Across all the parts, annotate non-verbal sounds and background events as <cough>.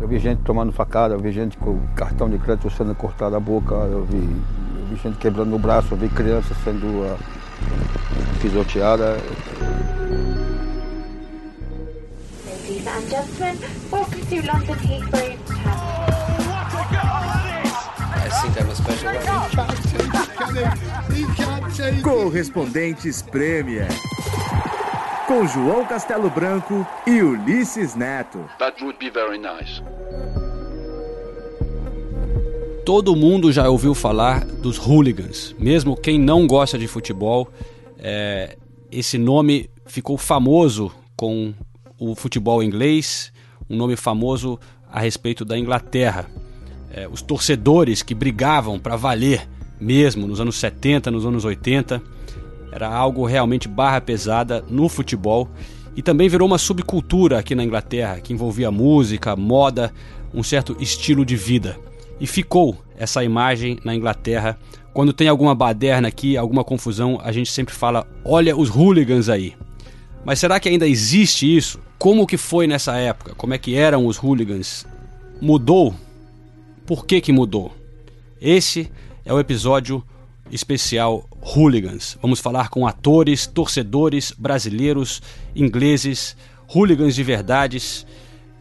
Eu vi gente tomando facada, eu vi gente com cartão de crédito sendo cortado a boca, eu vi, eu vi gente quebrando o braço, eu vi crianças sendo uh, pisoteada. Ladies and gentlemen, welcome to London Heathrow I think I'm a special one. Correspondentes Premier. Com João Castelo Branco e Ulisses Neto. That would be very nice. Todo mundo já ouviu falar dos hooligans, mesmo quem não gosta de futebol. É, esse nome ficou famoso com o futebol inglês, um nome famoso a respeito da Inglaterra. É, os torcedores que brigavam para valer mesmo nos anos 70, nos anos 80, era algo realmente barra pesada no futebol e também virou uma subcultura aqui na Inglaterra que envolvia música, moda, um certo estilo de vida. E ficou essa imagem na Inglaterra. Quando tem alguma baderna aqui, alguma confusão, a gente sempre fala: olha os hooligans aí. Mas será que ainda existe isso? Como que foi nessa época? Como é que eram os hooligans? Mudou? Por que que mudou? Esse é o episódio especial Hooligans. Vamos falar com atores, torcedores brasileiros, ingleses, hooligans de verdades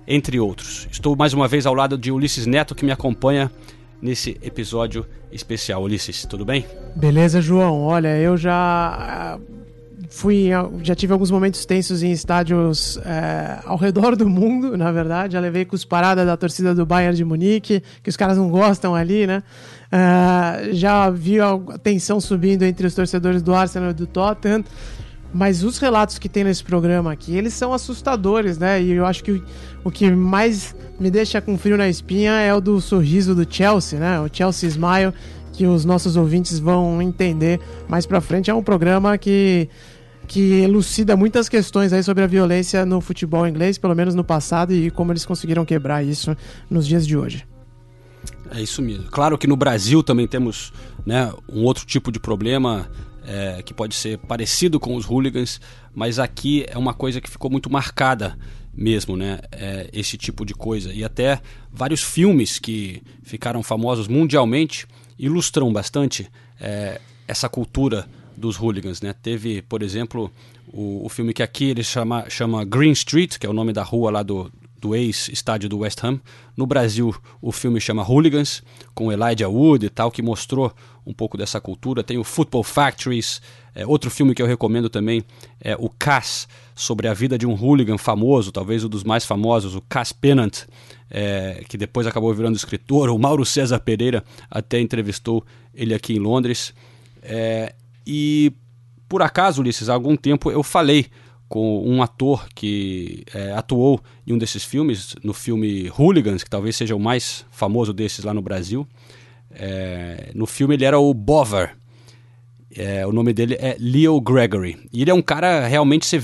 entre outros. Estou mais uma vez ao lado de Ulisses Neto, que me acompanha nesse episódio especial. Ulisses, tudo bem? Beleza, João. Olha, eu já ah, fui, já tive alguns momentos tensos em estádios é, ao redor do mundo, na verdade. Já levei cusparada da torcida do Bayern de Munique, que os caras não gostam ali, né? Uh, já vi a tensão subindo entre os torcedores do Arsenal e do Tottenham. Mas os relatos que tem nesse programa aqui, eles são assustadores, né? E eu acho que o, que mais me deixa com frio na espinha é o do sorriso do Chelsea, né? O Chelsea Smile, que os nossos ouvintes vão entender mais pra frente. É um programa que, que elucida muitas questões aí sobre a violência no futebol inglês, pelo menos no passado, e como eles conseguiram quebrar isso nos dias de hoje. É isso mesmo. Claro que no Brasil também temos né, um outro tipo de problema é, que pode ser parecido com os hooligans, mas aqui é uma coisa que ficou muito marcada mesmo, né? É, esse tipo de coisa. E até vários filmes que ficaram famosos mundialmente ilustram bastante é, essa cultura dos hooligans, né? Teve, por exemplo, o, o filme que aqui ele chama, chama Green Street, que é o nome da rua lá do, do ex-estádio do West Ham. No Brasil, o filme chama Hooligans, com Elijah Wood e tal, que mostrou um pouco dessa cultura. Tem o Football Factories, é, outro filme que eu recomendo também é o Cass, sobre a vida de um hooligan famoso, talvez um dos mais famosos, o Cass Pennant, é, que depois acabou virando escritor. O Mauro César Pereira até entrevistou ele aqui em Londres. É, e por acaso, Ulisses, há algum tempo eu falei com um ator que é, atuou em um desses filmes, no filme Hooligans, que talvez seja o mais famoso desses lá no Brasil. É, no filme ele era o Bover. É, o nome dele é Leo Gregory. E ele é um cara realmente você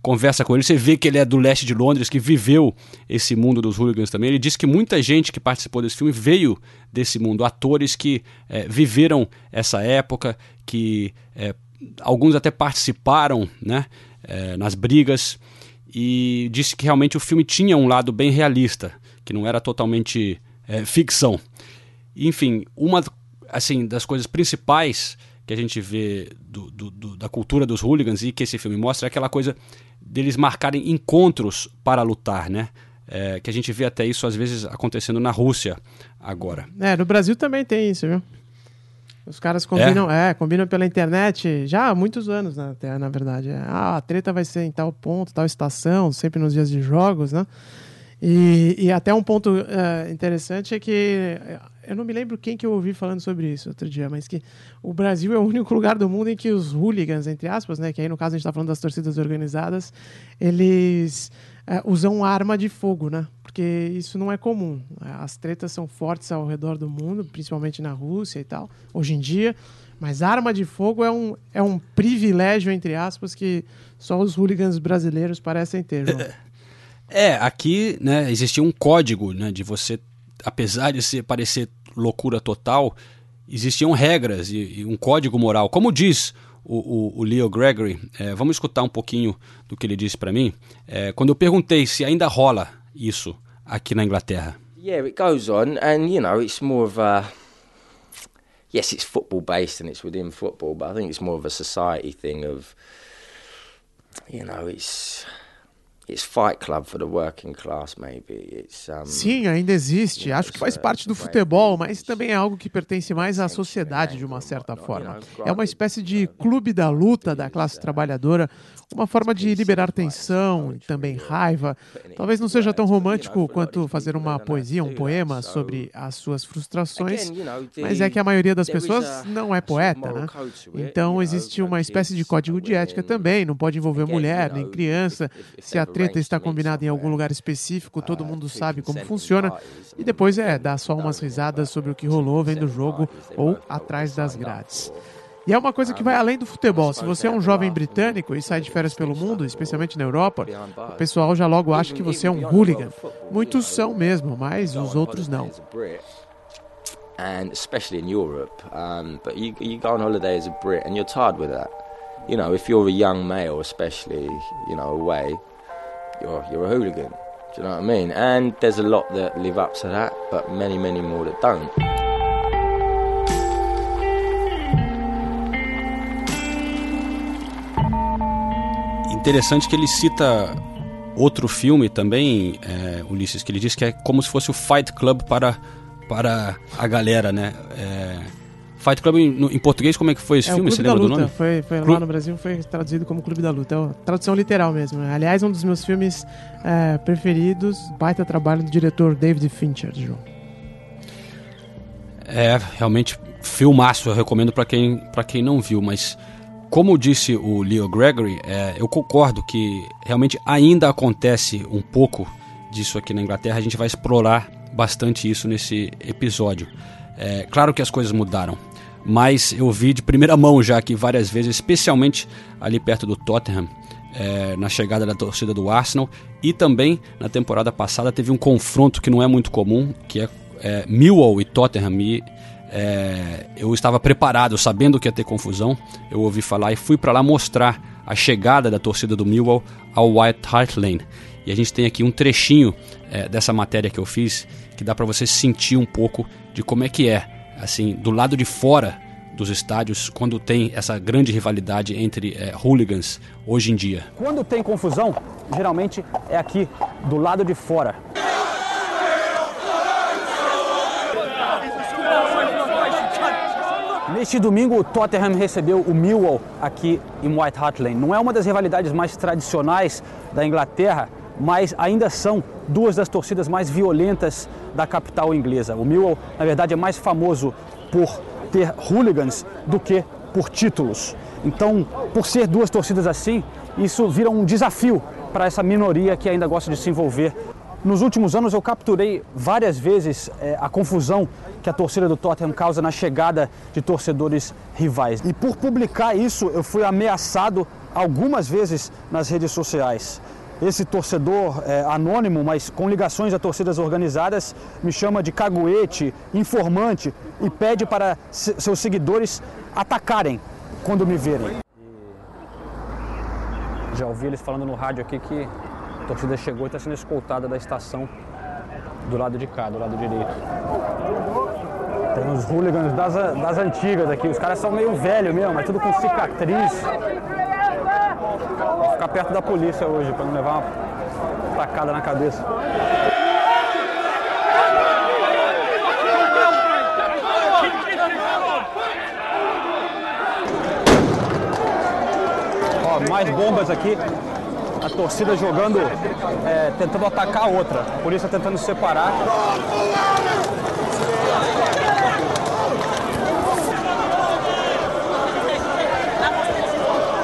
conversa com ele, você vê que ele é do leste de Londres, que viveu esse mundo dos hooligans também. Ele disse que muita gente que participou desse filme veio desse mundo, atores que é, viveram essa época, que é, alguns até participaram, né? É, nas brigas e disse que realmente o filme tinha um lado bem realista, que não era totalmente é, ficção. Enfim, uma assim das coisas principais que a gente vê do, do, do, da cultura dos hooligans e que esse filme mostra é aquela coisa deles marcarem encontros para lutar, né? É, que a gente vê até isso às vezes acontecendo na Rússia agora. É, no Brasil também tem isso, viu? Os caras combinam, é? é? combinam pela internet já há muitos anos, né, até, na verdade. Ah, a treta vai ser em tal ponto, tal estação, sempre nos dias de jogos, né? E, e até um ponto uh, interessante é que eu não me lembro quem que eu ouvi falando sobre isso outro dia, mas que o Brasil é o único <laughs> lugar do mundo em que os hooligans, entre aspas, né, que aí no caso a gente está falando das torcidas organizadas, eles uh, usam arma de fogo, né? porque isso não é comum. As tretas são fortes ao redor do mundo, principalmente na Rússia e tal, hoje em dia. Mas arma de fogo é um, é um privilégio, entre aspas, que só os hooligans brasileiros parecem ter, João. É, aqui né, existia um código né, de você, apesar de ser, parecer loucura total, existiam regras e, e um código moral. Como diz o, o, o Leo Gregory, é, vamos escutar um pouquinho do que ele disse para mim. É, quando eu perguntei se ainda rola isso aqui na Inglaterra? Yeah, it goes on, and you know, it's more of a. Yes, it's football based and it's within football, but I think it's more of a society thing of. You know, it's. It's Fight Club for the working class, maybe. It's, um, Sim, ainda existe. Acho que faz parte do futebol, mas também é algo que pertence mais à sociedade de uma certa forma. É uma espécie de clube da luta da classe trabalhadora, uma forma de liberar tensão e também raiva. Talvez não seja tão romântico quanto fazer uma poesia, um poema sobre as suas frustrações, mas é que a maioria das pessoas não é poeta, né? Então existe uma espécie de código de ética também, não pode envolver mulher nem criança. Se a treta está combinada em algum lugar específico, todo mundo sabe como funciona, e depois é dar só umas risadas sobre o que rolou vendo o jogo ou atrás das grades. E é uma coisa que vai além do futebol. Se você é um jovem britânico e sai de férias pelo mundo, especialmente na Europa, o pessoal já logo acha que você é um hooligan. Muitos são mesmo, mas os outros não. And especially in Europe, um, but you, you go on holiday as a Brit and you're tired with that. You know, if you're a young male, especially, you know, away, you're, you're a hooligan. Do you know what I mean? And there's a lot that live up to that, but many, many more that don't. Interessante que ele cita outro filme também, é, Ulisses, que ele diz que é como se fosse o Fight Club para, para a galera, né? É, Fight Club em, em, português, como é que foi esse é, filme? Você lembra do nome? Foi, foi lá no Brasil foi traduzido como Clube da Luta. É tradução literal mesmo. Aliás, um dos meus filmes é, preferidos, baita trabalho do diretor David Fincher, João. É, realmente, filmaço, eu recomendo para quem, pra quem não viu, mas como disse o Leo Gregory, é, eu concordo que realmente ainda acontece um pouco disso aqui na Inglaterra. A gente vai explorar bastante isso nesse episódio. É, claro que as coisas mudaram, mas eu vi de primeira mão já aqui várias vezes, especialmente ali perto do Tottenham, é, na chegada da torcida do Arsenal e também na temporada passada teve um confronto que não é muito comum, que é, é Millwall e Tottenham. E, é, eu estava preparado, sabendo que ia ter confusão. Eu ouvi falar e fui para lá mostrar a chegada da torcida do Millwall ao White Hart Lane. E a gente tem aqui um trechinho é, dessa matéria que eu fiz que dá para você sentir um pouco de como é que é, assim, do lado de fora dos estádios, quando tem essa grande rivalidade entre é, hooligans hoje em dia. Quando tem confusão, geralmente é aqui do lado de fora. Neste domingo, o Tottenham recebeu o Millwall aqui em White Hart Lane. Não é uma das rivalidades mais tradicionais da Inglaterra, mas ainda são duas das torcidas mais violentas da capital inglesa. O Millwall, na verdade, é mais famoso por ter hooligans do que por títulos. Então, por ser duas torcidas assim, isso vira um desafio para essa minoria que ainda gosta de se envolver. Nos últimos anos eu capturei várias vezes é, a confusão que a torcida do Tottenham causa na chegada de torcedores rivais. E por publicar isso, eu fui ameaçado algumas vezes nas redes sociais. Esse torcedor é, anônimo, mas com ligações a torcidas organizadas, me chama de caguete, informante e pede para seus seguidores atacarem quando me verem. Já ouvi eles falando no rádio aqui que a torcida chegou e está sendo escoltada da estação do lado de cá, do lado direito. Tem uns hooligans das, das antigas aqui. Os caras são meio velhos mesmo, mas tudo com cicatriz. Ficar perto da polícia hoje para não levar uma tacada na cabeça. Ó, mais bombas aqui. A torcida jogando, é, tentando atacar a outra. A polícia tentando separar.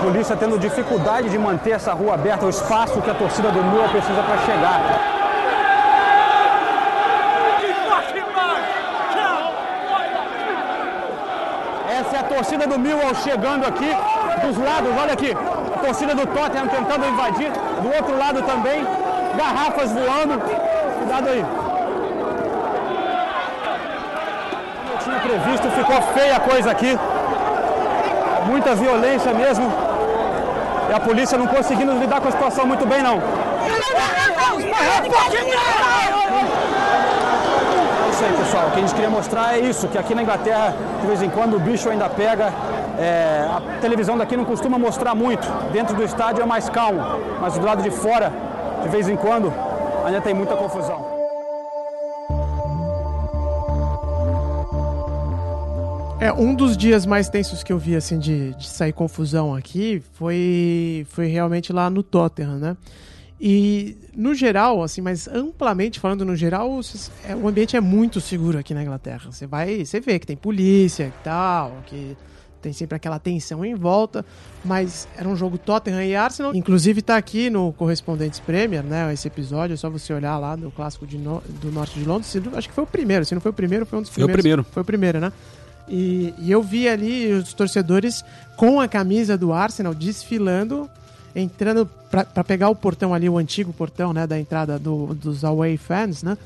Polícia tendo dificuldade de manter essa rua aberta, o espaço que a torcida do Mula precisa para chegar. Essa é a torcida do Millwall chegando aqui dos lados, olha aqui. A torcida do Tottenham tentando invadir, do outro lado também, garrafas voando. Cuidado aí. Eu tinha previsto, ficou feia a coisa aqui. Muita violência mesmo. E a polícia não conseguindo lidar com a situação muito bem, não. aí, pessoal. O que a gente queria mostrar é isso, que aqui na Inglaterra, de vez em quando, o bicho ainda pega. É, a televisão daqui não costuma mostrar muito. Dentro do estádio é mais calmo, mas do lado de fora, de vez em quando, ainda tem muita confusão. É, um dos dias mais tensos que eu vi, assim, de, de sair confusão aqui foi, foi realmente lá no Tottenham, né? E, no geral, assim, mas amplamente falando no geral, é, o ambiente é muito seguro aqui na Inglaterra. Você vai, você vê que tem polícia e tal, que tem sempre aquela tensão em volta, mas era um jogo Tottenham e Arsenal. Inclusive tá aqui no Correspondentes Premier, né, esse episódio, é só você olhar lá do clássico no, do Norte de Londres. Acho que foi o primeiro, se não foi o primeiro, foi um dos primeiros. Foi o primeiro. Foi o primeiro, né? E, e, eu vi ali os torcedores com a camisa do Arsenal desfilando, entrando para pegar o portão ali, o antigo portão, né, da entrada do, dos away fans, né?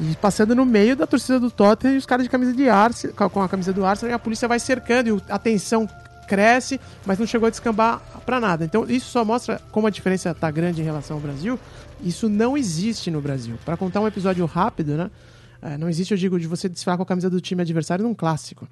E passando no meio da torcida do Tottenham e os caras de camisa de Arsenal, com a camisa do Arsenal, e a polícia vai cercando e a tensão cresce, mas não chegou a descambar para nada. Então isso só mostra como a diferença tá grande em relação ao Brasil. Isso não existe no Brasil. Para contar um episódio rápido, né? É, não existe, eu digo, de você desfilar com a camisa do time adversário num clássico.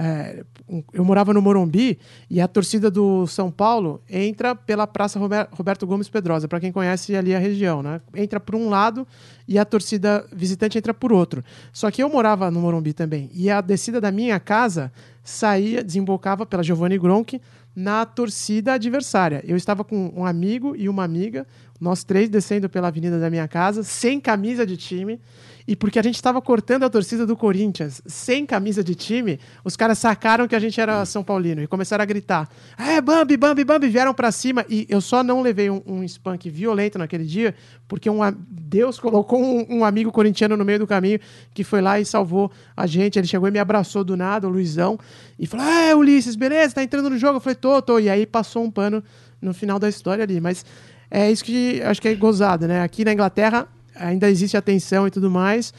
É, eu morava no Morumbi e a torcida do São Paulo entra pela Praça Roberto Gomes Pedrosa, para quem conhece ali a região, né? Entra por um lado e a torcida visitante entra por outro. Só que eu morava no Morumbi também e a descida da minha casa saía, desembocava pela Giovanni Gronk na torcida adversária. Eu estava com um amigo e uma amiga, nós três descendo pela avenida da minha casa, sem camisa de time e porque a gente estava cortando a torcida do Corinthians sem camisa de time, os caras sacaram que a gente era São Paulino e começaram a gritar: É, Bambi, Bambi, Bambi, vieram para cima. E eu só não levei um, um spunk violento naquele dia, porque um, Deus colocou um, um, amigo corintiano no meio do caminho que foi lá e salvou a gente. Ele chegou e me abraçou do nada, o Luizão, e falou: É, Ulisses, beleza, tá entrando no jogo? Eu falei: Tô, tô. E aí passou um pano no final da história ali. Mas é isso que acho que é gozado, né? Aqui na Inglaterra ainda existe atenção e tudo mais,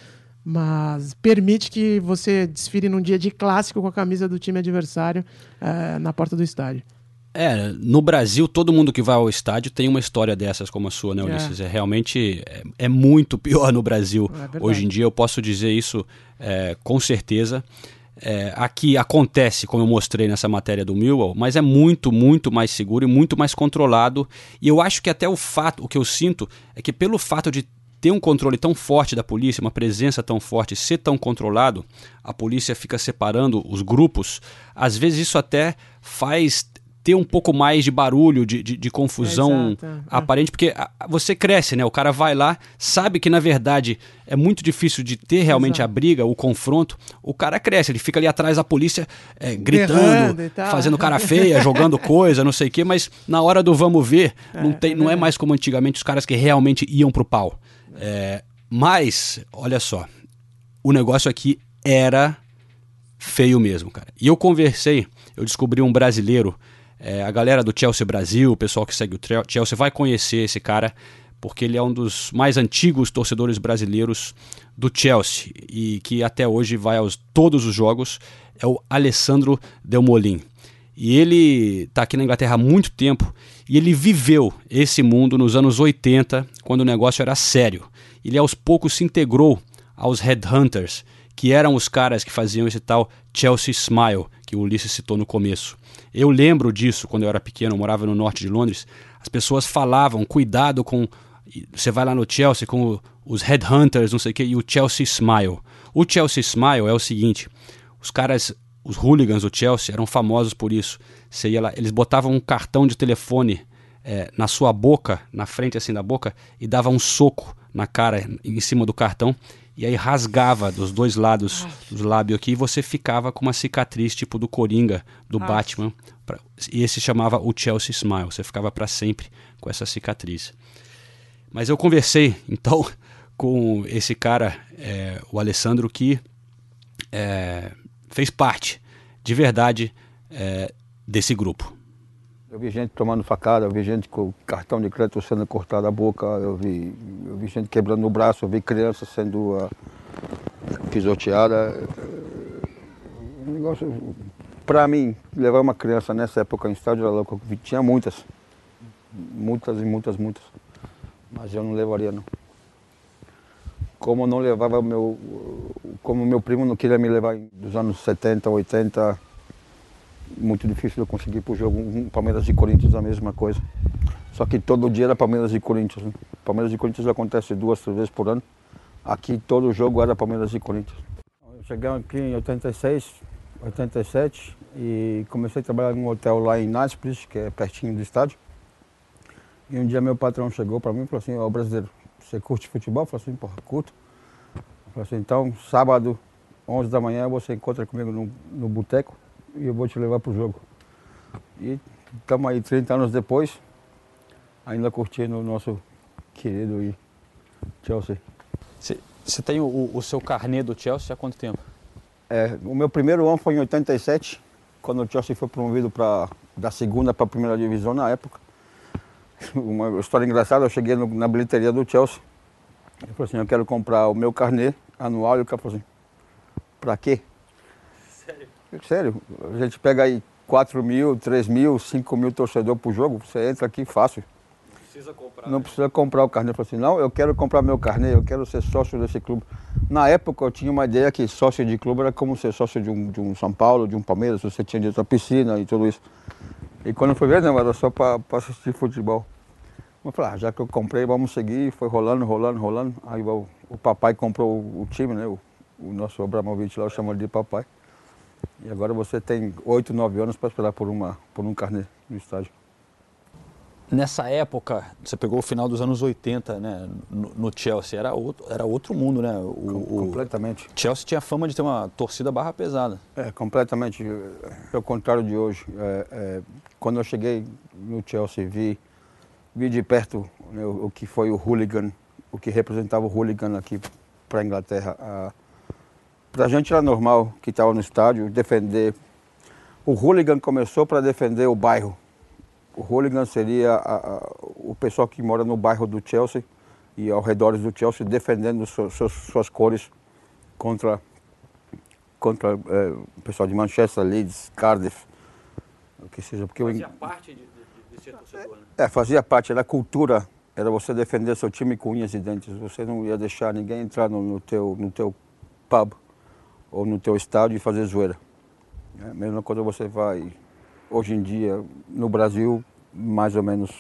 mas permite que você desfile num dia de clássico com a camisa do time adversário uh, na porta do estádio. É, no Brasil, todo mundo que vai ao estádio tem uma história dessas como a sua, né, Ulisses? É, é realmente é, é, muito <laughs> pior no Brasil. É Hoje em dia eu posso dizer isso é, com certeza. É, aqui acontece, como eu mostrei nessa matéria do Millwall, mas é muito, muito mais seguro e muito mais controlado. E eu acho que até o fato, o que eu sinto, é que pelo fato de ter um controle tão forte da polícia, uma presença tão forte, ser tão controlado, a polícia fica separando os grupos, às vezes isso até faz ter um pouco mais de barulho, de, de, de confusão é, é. aparente, porque você cresce, né? O cara vai lá, sabe que na verdade é muito difícil de ter realmente exato. a briga, o confronto. O cara cresce, ele fica ali atrás da polícia é, gritando, fazendo cara feia, jogando <laughs> coisa, não sei o quê, mas na hora do vamos ver, é, não, tem, não é mais como antigamente os caras que realmente iam pro pau. É, mas, olha só, o negócio aqui era feio mesmo, cara. E eu conversei, eu descobri um brasileiro, é, a galera do Chelsea Brasil, o pessoal que segue o Chelsea vai conhecer esse cara, porque ele é um dos mais antigos torcedores brasileiros do Chelsea e que até hoje vai aos todos os jogos, é o Alessandro Delmolin. E ele está aqui na Inglaterra há muito tempo e ele viveu esse mundo nos anos 80, quando o negócio era sério. Ele aos poucos se integrou aos Headhunters, que eram os caras que faziam esse tal Chelsea Smile, que o Ulisses citou no começo. Eu lembro disso quando eu era pequeno, eu morava no norte de Londres. As pessoas falavam, cuidado com. Você vai lá no Chelsea com os Headhunters, não sei o que, e o Chelsea Smile. O Chelsea Smile é o seguinte: os caras os hooligans do Chelsea eram famosos por isso. Você ia lá, eles botavam um cartão de telefone é, na sua boca, na frente assim da boca, e dava um soco na cara em cima do cartão. E aí rasgava dos dois lados do lábio aqui e você ficava com uma cicatriz tipo do Coringa, do Batman. Pra, e esse chamava o Chelsea Smile. Você ficava para sempre com essa cicatriz. Mas eu conversei <laughs> então com esse cara, é, o Alessandro, que é, fez parte, de verdade, é, desse grupo. Eu vi gente tomando facada, eu vi gente com cartão de crédito sendo cortada a boca, eu vi, eu vi gente quebrando o braço, eu vi criança sendo uh, pisoteada. Um negócio, para mim, levar uma criança nessa época em estádio era louco. Tinha muitas, muitas e muitas, muitas. Mas eu não levaria não. Como não levava meu. Como meu primo não queria me levar dos anos 70, 80, muito difícil eu conseguir ir pro jogo. Palmeiras e Corinthians a mesma coisa. Só que todo dia era Palmeiras e Corinthians. Né? Palmeiras e Corinthians acontece duas, três vezes por ano. Aqui todo jogo era Palmeiras e Corinthians. Cheguei aqui em 86, 87 e comecei a trabalhar num hotel lá em Nápoles, que é pertinho do estádio. E um dia meu patrão chegou para mim e falou assim, ó brasileiro, você curte futebol? Eu falei assim, porra, curto. Eu falei assim, então sábado, 11 da manhã, você encontra comigo no, no boteco e eu vou te levar pro jogo. E estamos aí 30 anos depois, ainda curtindo o nosso querido e Chelsea. Você tem o, o seu carnê do Chelsea há quanto tempo? É, o meu primeiro ano foi em 87, quando o Chelsea foi promovido pra, da segunda para a primeira divisão na época. <laughs> Uma história engraçada, eu cheguei no- na bilheteria do Chelsea. Eu falei assim, eu quero comprar o meu carnê anual e o cara falou assim, pra quê? Sério? Sério, a gente pega aí 4 mil, 3 mil, 5 mil torcedores por jogo, você entra aqui fácil. Precisa comprar. Não precisa comprar o carnê. Eu falei assim, não, eu quero comprar meu carnê, eu quero ser sócio desse clube. Na época eu tinha uma ideia que sócio de clube era como ser sócio de um, de um São Paulo, de um Palmeiras, você tinha direito à piscina e tudo isso. E quando fui ver, não, era só para assistir futebol. Eu falei, ah, já que eu comprei, vamos seguir. Foi rolando, rolando, rolando. Aí o, o papai comprou o, o time, né? O, o nosso Abramovich lá, eu chamo ele de papai. E agora você tem 8, 9 anos para esperar por, uma, por um carnê no estádio. Nessa época, você pegou o final dos anos 80, né? No, no Chelsea, era outro, era outro mundo, né? O, o Completamente. Chelsea tinha fama de ter uma torcida barra pesada. É, completamente. Ao contrário de hoje. É, é, quando eu cheguei no Chelsea, vi, vi de perto né, o, o que foi o hooligan, o que representava o hooligan aqui para a Inglaterra. para a gente era normal que estava no estádio defender. O hooligan começou para defender o bairro. O hooligan seria a- a- o pessoal que mora no bairro do Chelsea e ao redor do Chelsea defendendo su- suas, suas cores contra contra eh, o pessoal de Manchester, Leeds, Cardiff, o que seja, porque o ing- parte de, de, ser torcedor, né? é, fazia parte da cultura, era você defender seu time com unhas e dentes. Você não ia deixar ninguém entrar no, no teu no teu pub ou no teu estádio e fazer zoeira. É, mesmo quando você vai hoje em dia no Brasil, mais ou menos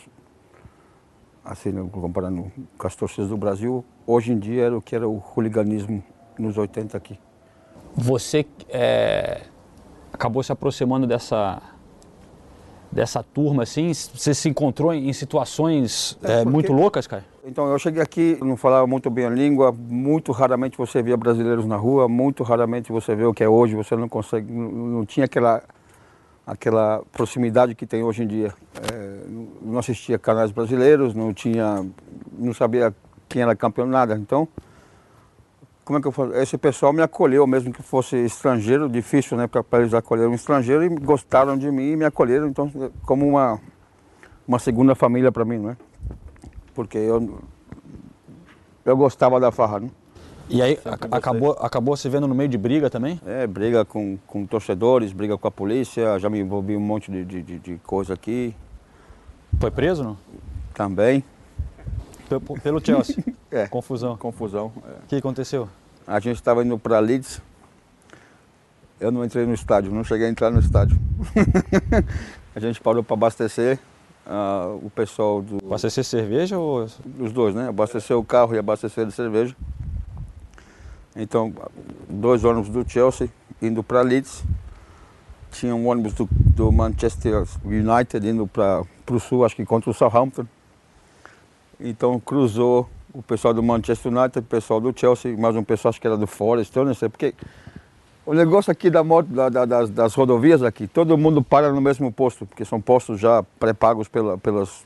assim, né, comparando com as torcidas do Brasil, hoje em dia era o que era o hooliganismo nos 80 aqui. Você é, acabou se aproximando dessa dessa turma, assim? Você se encontrou em situações É, é, porque- muito loucas, cara? Então, eu cheguei aqui, não falava muito bem a língua, muito raramente você via brasileiros na rua, muito raramente você vê o que é hoje, você não consegue, não, não tinha aquela, aquela proximidade que tem hoje em dia. É, não- assistia canais brasileiros, não tinha, não sabia quem era campeão, nada. Então, como é que eu falo? Esse pessoal me acolheu, mesmo que fosse estrangeiro, difícil, né, para eles acolher um estrangeiro, e gostaram de mim e me acolheram, então, como uma, uma segunda família para mim, não é? Porque eu, eu gostava da farra, né? E aí você. acabou, acabou se vendo no meio de briga também? É, briga com, com torcedores, briga com a polícia, já me envolvi um monte de, de, de- coisa aqui Foi preso, não? também. Pe- Pelo Chelsea. <laughs> É, Confusão. confusão. é. O que aconteceu? A gente estava indo para Leeds, eu não entrei no estádio, não cheguei a entrar no estádio. <laughs> a gente parou para abastecer, ah, o pessoal do, Abastecer cerveja ou. os dois, né? Abastecer o carro e abastecer de cerveja. Então, dois ônibus do Chelsea indo para Leeds. Tinha um ônibus do, do Manchester United indo para o sul, acho que contra o Southampton. Então cruzou o pessoal do Manchester United, o pessoal do Chelsea, mais um pessoal acho que era do Forest, eu não sei, porque o negócio aqui da moto, da- da- das, das rodovias aqui, todo mundo para no mesmo posto, porque são postos já pré-pagos pela, pelas,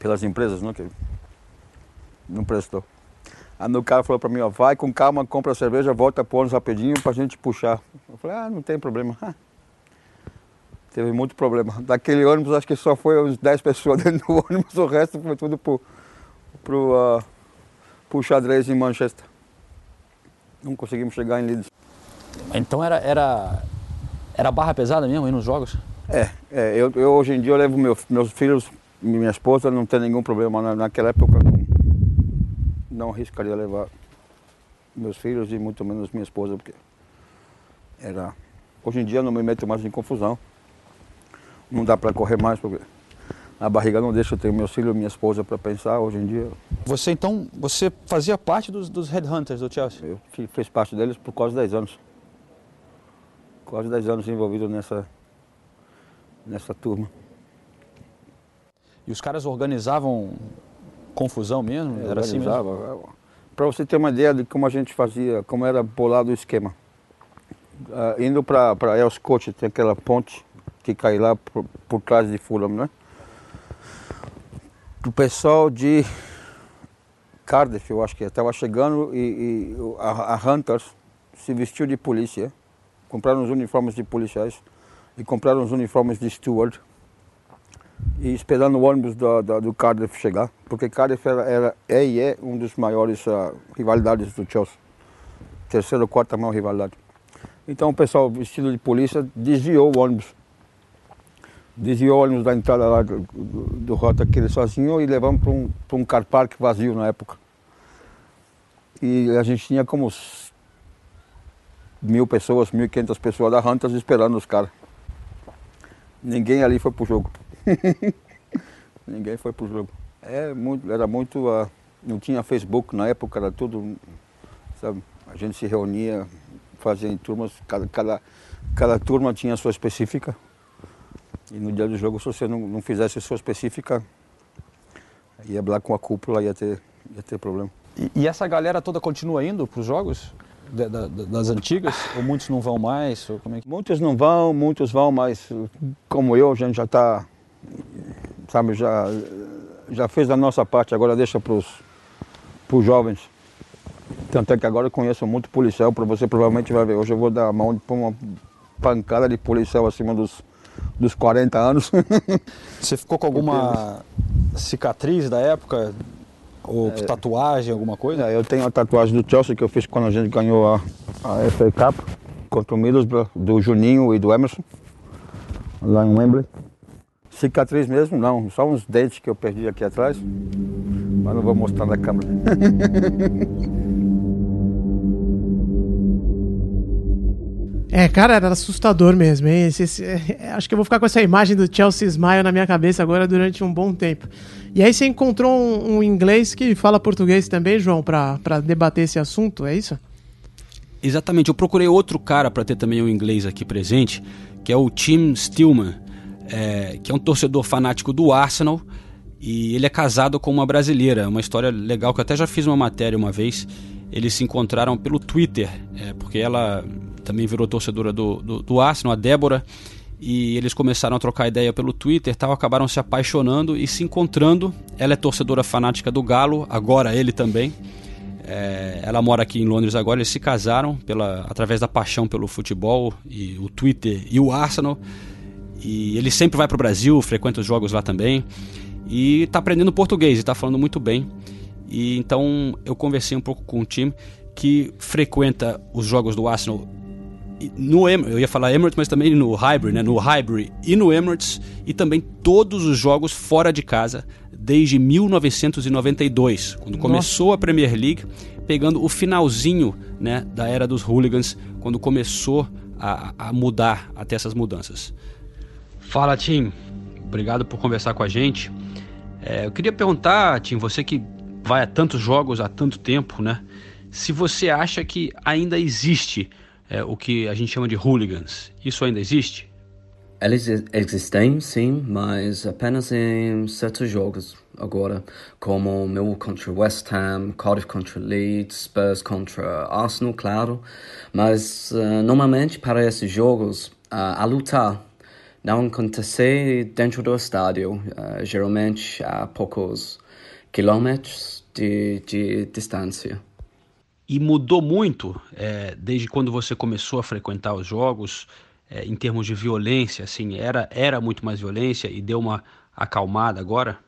pelas empresas, não? Que não prestou. Aí o cara falou para mim, ó, vai com calma, compra a cerveja, volta pro ônibus rapidinho pra gente puxar. Eu falei, ah, não tem problema. <laughs> Teve muito problema. Daquele ônibus acho que só foi uns 10 pessoas <laughs> dentro do ônibus, o resto foi tudo pro, pro, ah, pro xadrez em Manchester. Não conseguimos chegar em Leeds. Então era, era, era barra pesada mesmo aí nos jogos? É, é eu, eu hoje em dia eu levo meu- meus filhos, minha esposa, não tem nenhum problema. Na, naquela época não, não arriscaria levar meus filhos e muito menos minha esposa, porque era. Hoje em dia eu não me meto mais em confusão. Não dá para correr mais, porque a barriga não deixa eu ter meus filhos e minha esposa para pensar hoje em dia. Você então, você fazia parte dos, dos Headhunters do Chelsea? Eu fi- fiz parte deles por quase 10 anos. Quase 10 anos envolvido nessa, nessa turma. E os caras organizavam confusão mesmo? Era assim mesmo? Para você ter uma ideia de como a gente fazia, como era bolado o esquema. Ah, indo para Els Coach, tem aquela ponte que cai lá por, por trás de Fulham, né? O pessoal de Cardiff, eu acho que estava chegando e, e a, a Hunters se vestiu de polícia, compraram os uniformes de policiais e compraram os uniformes de steward e esperando o ônibus do, do, do Cardiff chegar, porque Cardiff era, era, é e é um dos maiores ah, rivalidades do Chelsea, terceira ou quarta maior rivalidade. Então o pessoal vestido de polícia desviou o ônibus, desviou o ônibus da entrada lá do, do, do Rota aquele sozinho e levamos para um, pra um car park vazio na época. E a gente tinha como mil pessoas, mil e quinhentas pessoas da Hunters esperando os caras. Ninguém ali foi pro jogo. <laughs> Ninguém foi pro jogo. É muito, era muito. ah, não tinha Facebook na época, era tudo. Sabe, a gente se reunia, fazia em turmas, cada, cada, cada turma tinha a sua específica. E no dia do jogo, se você não, não fizesse a sua específica, ia lá com a cúpula, ia ter, ia ter problema. E, e essa galera toda continua indo para os jogos? Da- da- da- das antigas? Ou muitos não vão mais? Ou como é que... Muitos não vão, muitos vão, mas como eu, a gente já está, sabe, já, já fez a nossa parte, agora deixa para os jovens. Tanto é que agora eu conheço muito policial, para você provavelmente vai ver. Hoje eu vou dar a mão para uma pancada de policial acima dos, dos 40 anos. <laughs> Você ficou com alguma cicatriz da época? Ou tatuagem, alguma coisa? É, eu tenho a tatuagem do Chelsea que eu fiz quando a gente ganhou a, a FA Cup contra o Middlesbrough, do Juninho e do Emerson, lá em Wembley. Cicatriz mesmo, não, só uns dentes que eu perdi aqui atrás, mas não vou mostrar na câmera. <laughs> É, cara, era assustador mesmo, hein? Esse- esse- é, acho que eu vou ficar com essa imagem do Chelsea Smile na minha cabeça agora durante um bom tempo. E aí você encontrou um, um inglês que fala português também, João, pra, pra debater esse assunto, é isso? Exatamente, eu procurei outro cara para ter também o inglês aqui presente, que é o Tim Stillman, é, que é um torcedor fanático do Arsenal e ele é casado com uma brasileira. Uma história legal que eu até já fiz uma matéria uma vez. Eles se encontraram pelo Twitter, é, porque ela também virou torcedora do, do, do Arsenal, a Débora, e eles começaram a trocar ideia pelo Twitter, tal, acabaram se apaixonando e se encontrando. Ela é torcedora fanática do Galo, agora ele também. É, ela mora aqui em Londres agora, eles se casaram pela, através da paixão pelo futebol e o Twitter e o Arsenal. E ele sempre vai para o Brasil, frequenta os jogos lá também. E está aprendendo português e está falando muito bem. E então eu conversei um pouco com o time que frequenta os jogos do Arsenal no eu ia falar Emirates, mas também no Highbury, né? No Highbury e no Emirates e também todos os jogos fora de casa desde 1992, quando começou a Premier League, pegando o finalzinho, né, da era dos hooligans, quando começou a, a mudar até essas mudanças. Fala, Tim. Obrigado por conversar com a gente. É, eu queria perguntar, Tim, você que vai a tantos jogos há tanto tempo, né? Se você acha que ainda existe é, o que a gente chama de hooligans. Isso ainda existe? Eles existem, sim, mas apenas em certos jogos agora, como Millwall contra West Ham, Cardiff contra Leeds, Spurs contra Arsenal, claro. Mas uh, normalmente para esses jogos, uh, a luta não acontece dentro do estádio, uh, geralmente a poucos quilômetros de, de distância. E mudou muito é, desde quando você começou a frequentar os jogos, é, em termos de violência, assim, era, era muito mais violência e deu uma acalmada agora?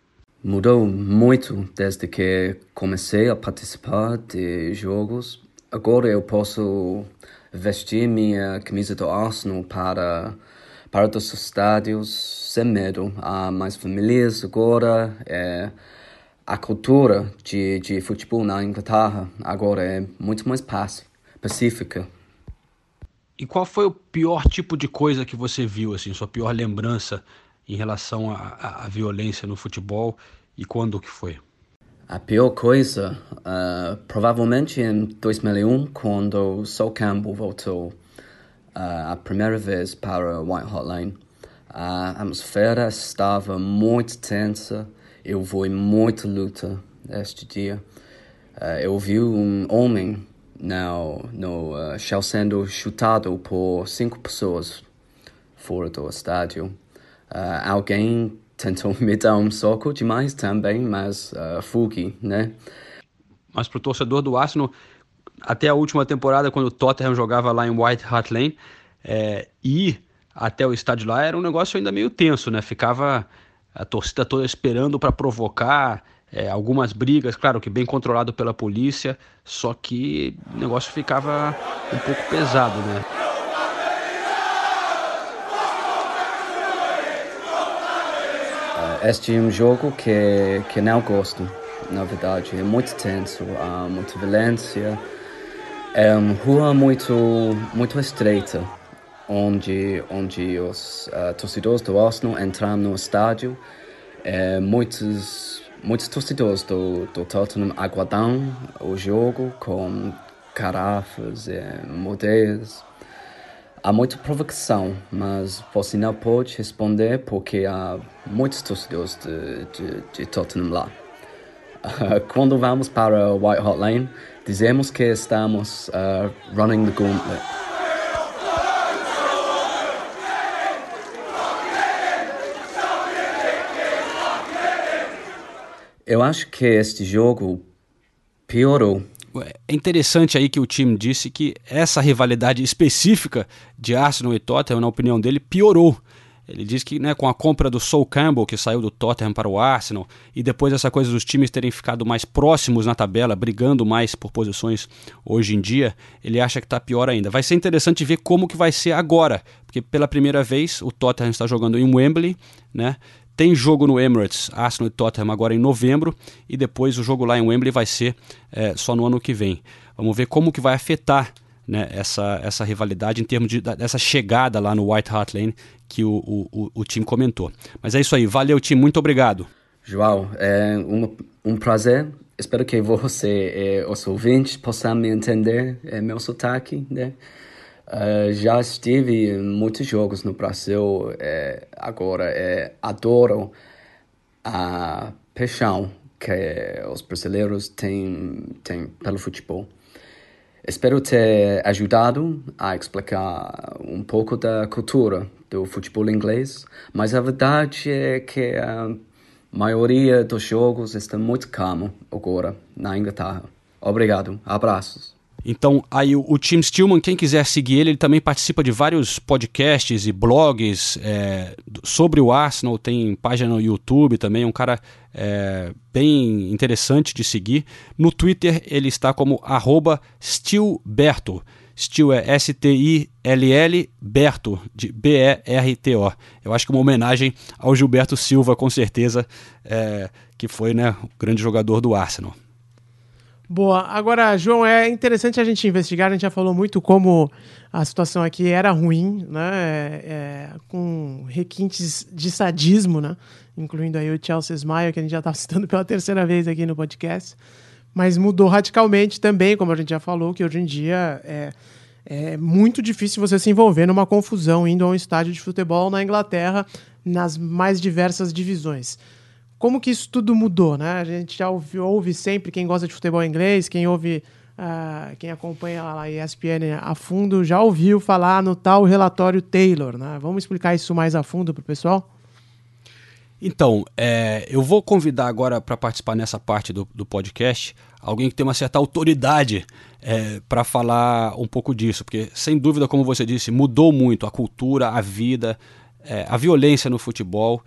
Mudou muito desde que comecei a participar de jogos. Agora eu posso vestir minha camisa do Arsenal para para os estádios sem medo. Há mais famílias agora. É, a cultura de, de futebol na Inglaterra agora é muito mais pacífica. E qual foi o pior tipo de coisa que você viu, assim, sua pior lembrança em relação à violência no futebol e quando que foi? A pior coisa, uh, provavelmente em 2001, quando Sol Campbell voltou a primeira vez para White Hart Lane. A atmosfera estava muito tensa, eu vi muita luta este dia. Uh, eu vi um homem no, no uh, chão sendo chutado por cinco pessoas fora do estádio. Uh, alguém tentou <laughs> me dar um soco demais também, mas uh, fugi, né? Mas para o torcedor do Arsenal, até a última temporada, quando o Tottenham jogava lá em White Hart Lane, é, ir até o estádio lá era um negócio ainda meio tenso, né? Ficava a torcida toda esperando para provocar é, algumas brigas, claro que bem controlado pela polícia, só que o negócio ficava um pouco pesado, né? Este é um jogo que, que não gosto, na verdade. É muito tenso, há muita violência. É uma rua muito, muito estreita, onde, onde os uh, torcedores do Arsenal entram no estádio. É, muitos, muitos torcedores do, do Tottenham aguardam o jogo com garrafas e modelos Há muita provocação, mas você não pode responder porque há muitos torcedores de, de, de Tottenham lá. <laughs> Quando vamos para White Hart Lane, dizemos que estamos uh, running the gauntlet. Eu acho que este jogo piorou é interessante aí que o time disse que essa rivalidade específica de Arsenal e Tottenham, na opinião dele, piorou. Ele diz que né, com a compra do Sol Campbell, que saiu do Tottenham para o Arsenal, e depois essa coisa dos times terem ficado mais próximos na tabela, brigando mais por posições hoje em dia, ele acha que está pior ainda. Vai ser interessante ver como que vai ser agora, porque pela primeira vez o Tottenham está jogando em Wembley, né? Tem jogo no Emirates, Arsenal e Tottenham agora em novembro e depois o jogo lá em Wembley vai ser é, só no ano que vem. Vamos ver como que vai afetar né, essa, essa rivalidade em termos de, dessa chegada lá no White Hart Lane que o, o, o time comentou. Mas é isso aí, valeu time, muito obrigado. João, é um, um prazer. Espero que você e os ouvintes possam me entender é, meu sotaque, né? Uh, já estive em muitos jogos no Brasil, é, agora é, adoro a paixão que os brasileiros têm, têm pelo futebol. Espero ter ajudado a explicar um pouco da cultura do futebol inglês, mas a verdade é que a maioria dos jogos está muito calmo agora na Inglaterra. Obrigado, abraços. Então, aí o, o Tim Stillman, quem quiser seguir ele, ele também participa de vários podcasts e blogs é, sobre o Arsenal, tem página no YouTube também, é um cara é, bem interessante de seguir. No Twitter ele está como arroba Stilberto. Stil é S-T-I-L-L Berto, de B-E-R-T-O. Eu acho que uma homenagem ao Gilberto Silva, com certeza, é, que foi né, o grande jogador do Arsenal. Boa. Agora, João, é interessante a gente investigar. A gente já falou muito como a situação aqui era ruim, né? É, é, com requintes de sadismo, né? Incluindo aí o Chelsea Smile, que a gente já está <laughs> citando pela terceira vez aqui no podcast. Mas mudou radicalmente também, como a gente já falou, que hoje em dia é, é muito difícil você se envolver numa confusão indo a um estádio de futebol na Inglaterra, nas mais diversas divisões como que isso tudo mudou, né? A gente já ouve, ouve sempre, quem gosta de futebol inglês, quem ouve, uh, quem acompanha lá a ESPN a fundo, já ouviu falar no tal relatório Taylor, né? Vamos explicar isso mais a fundo para o pessoal? Então, é, eu vou convidar agora para participar nessa parte do, do, podcast alguém que tem uma certa autoridade é, para falar um pouco disso, porque sem dúvida, como você disse, mudou muito a cultura, a vida, é, a violência no futebol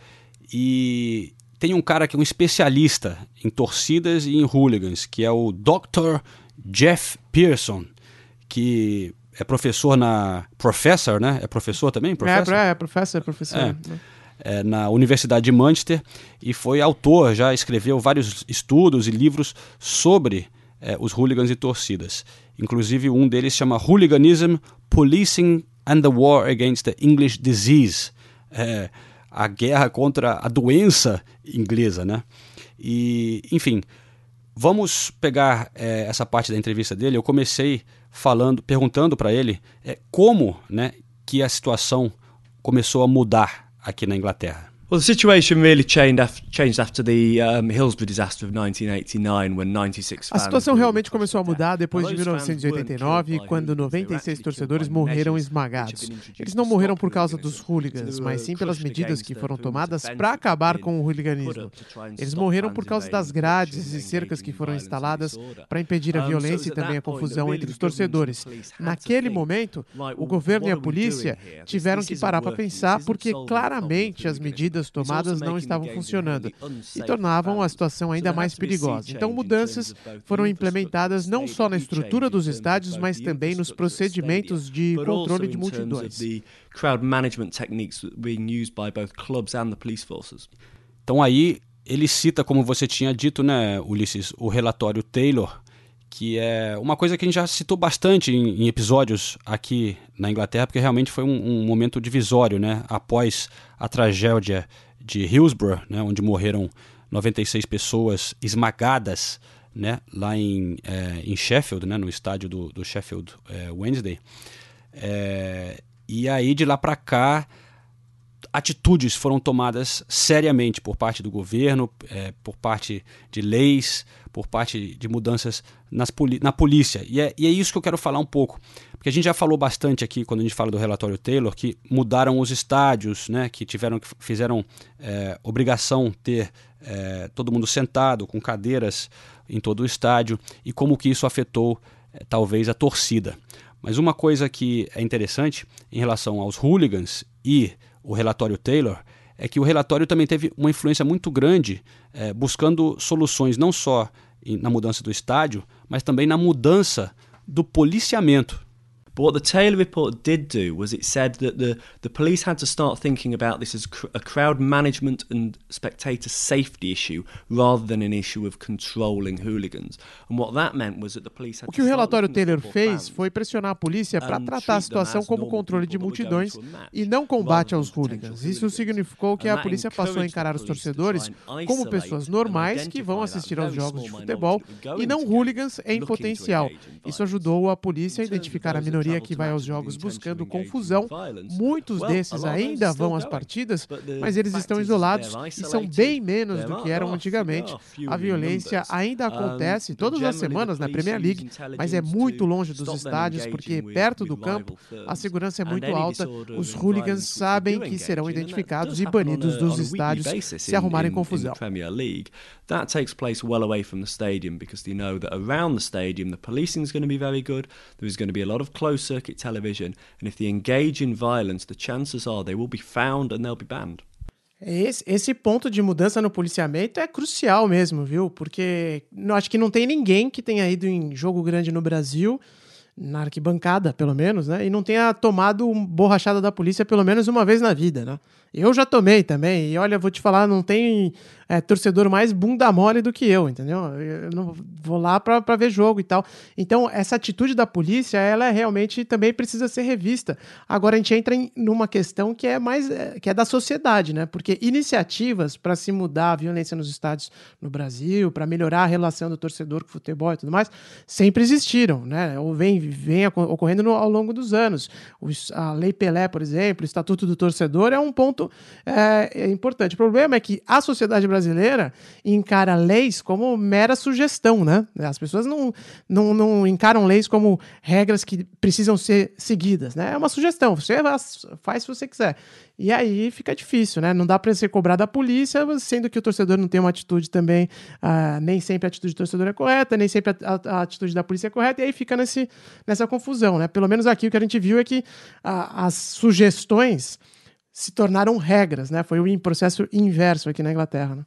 e, tem um cara que é um especialista em torcidas e em hooligans, que é o Dr. Jeff Pearson, que é professor na Professor, né? É professor também? Professor? É, é professor, é professor. É. é, na Universidade de Manchester e foi autor, já escreveu vários estudos e livros sobre é, os hooligans e torcidas. Inclusive um deles chama Hooliganism, Policing and the War Against the English Disease. É, a guerra contra a doença inglesa, né? E, enfim, vamos pegar é, essa parte da entrevista dele. Eu comecei falando, perguntando para ele é, como, né, que a situação começou a mudar aqui na Inglaterra. Well, the situation really changed after, changed after the um, Hillsborough disaster of 1989, when 96 A situação realmente começou a mudar depois de 1989, quando 96 torcedores morreram esmagados. Eles não morreram por causa dos hooligans, mas sim pelas medidas que foram tomadas para acabar com o hooliganismo. Eles morreram por causa das grades e cercas que foram instaladas para impedir a violência e também a confusão entre os torcedores. Naquele momento, o governo e a polícia tiveram que parar para pensar, porque claramente as medidas medidas tomadas não estavam funcionando e tornavam a situação ainda mais perigosa. Então, mudanças foram implementadas não só na estrutura dos estádios, mas também nos procedimentos de controle de multidões. Então aí ele cita, como você tinha dito, né, Ulisses, o relatório Taylor, que é uma coisa que a gente já citou bastante em, em episódios aqui na Inglaterra, porque realmente foi um, um, momento divisório, né? Após a tragédia de Hillsborough, né? onde morreram 96 pessoas esmagadas, né? Lá em, é, em Sheffield, né? No estádio do, do Sheffield é, Wednesday. É, e aí de lá para cá atitudes foram tomadas seriamente por parte do governo, é, por parte de leis, por parte de mudanças na polícia. E é, e é isso que eu quero falar um pouco. Porque a gente já falou bastante aqui, quando a gente fala do relatório Taylor, que mudaram os estádios, né, que tiveram que fizeram é, obrigação ter é, todo mundo sentado, com cadeiras em todo o estádio, e como que isso afetou é, talvez a torcida. Mas uma coisa que é interessante em relação aos hooligans e o relatório Taylor é que o relatório também teve uma influência muito grande é, buscando soluções não só na mudança do estádio, mas também na mudança do policiamento. But what the Taylor report did do was it said that the, the police had to start thinking about this as a crowd management and spectator safety issue rather than an issue of controlling hooligans. And what that meant was that the police had O que o relatório Taylor fez foi pressionar a polícia para tratar a situação como controle de multidões e não combate aos hooligans. Isso significou que a polícia passou a encarar os torcedores como pessoas normais que vão assistir aos jogos de futebol e não hooligans em potencial. Isso ajudou a polícia a identificar a minoria maioria que vai aos jogos buscando confusão. Muitos desses ainda vão às partidas, mas eles estão isolados e são bem menos do que eram antigamente. A violência ainda acontece todas as semanas na Premier League, mas é muito longe dos estádios porque perto do campo a segurança é muito alta. Os hooligans sabem que serão identificados e banidos dos estádios se arrumarem confusão. That takes place well away from the stadium because know that around the stadium the policing is going to be very good. There is going to be a lot of close closed circuit television, and if they engage in violence, the chances are they will be found and they'll be banned. Esse, esse ponto de mudança no policiamento é crucial mesmo, viu? Porque não, acho que não tem ninguém que tenha ido em jogo grande no Brasil, na arquibancada, pelo menos, né? E não tenha tomado borrachada da polícia pelo menos uma vez na vida, né? Eu já tomei também, e olha, vou te falar, não tem é, torcedor mais bunda mole do que eu, entendeu? Eu não vou lá para ver jogo e tal. Então, essa atitude da polícia, ela realmente também precisa ser revista. Agora, a gente entra em numa questão que é mais é, que é da sociedade, né? Porque iniciativas para se mudar a violência nos estádios no Brasil, para melhorar a relação do torcedor com o futebol e tudo mais, sempre existiram, né? Ou vem, vem ocorrendo no, ao longo dos anos. O, a Lei Pelé, por exemplo, o Estatuto do Torcedor é um ponto ponto é, é importante. O problema é que a sociedade brasileira encara leis como mera sugestão, né? As pessoas não, não, não encaram leis como regras que precisam ser seguidas, né? É uma sugestão, você faz se você quiser. E aí fica difícil, né? Não dá para ser cobrado da polícia, sendo que o torcedor não tem uma atitude também, uh, nem sempre a atitude do torcedor é correta, nem sempre a, a, a, atitude da polícia é correta, e aí fica nesse, nessa confusão, né? Pelo menos aqui o que a gente viu é que uh, as sugestões se tornaram regras, né? Foi um processo inverso aqui na Inglaterra. Né?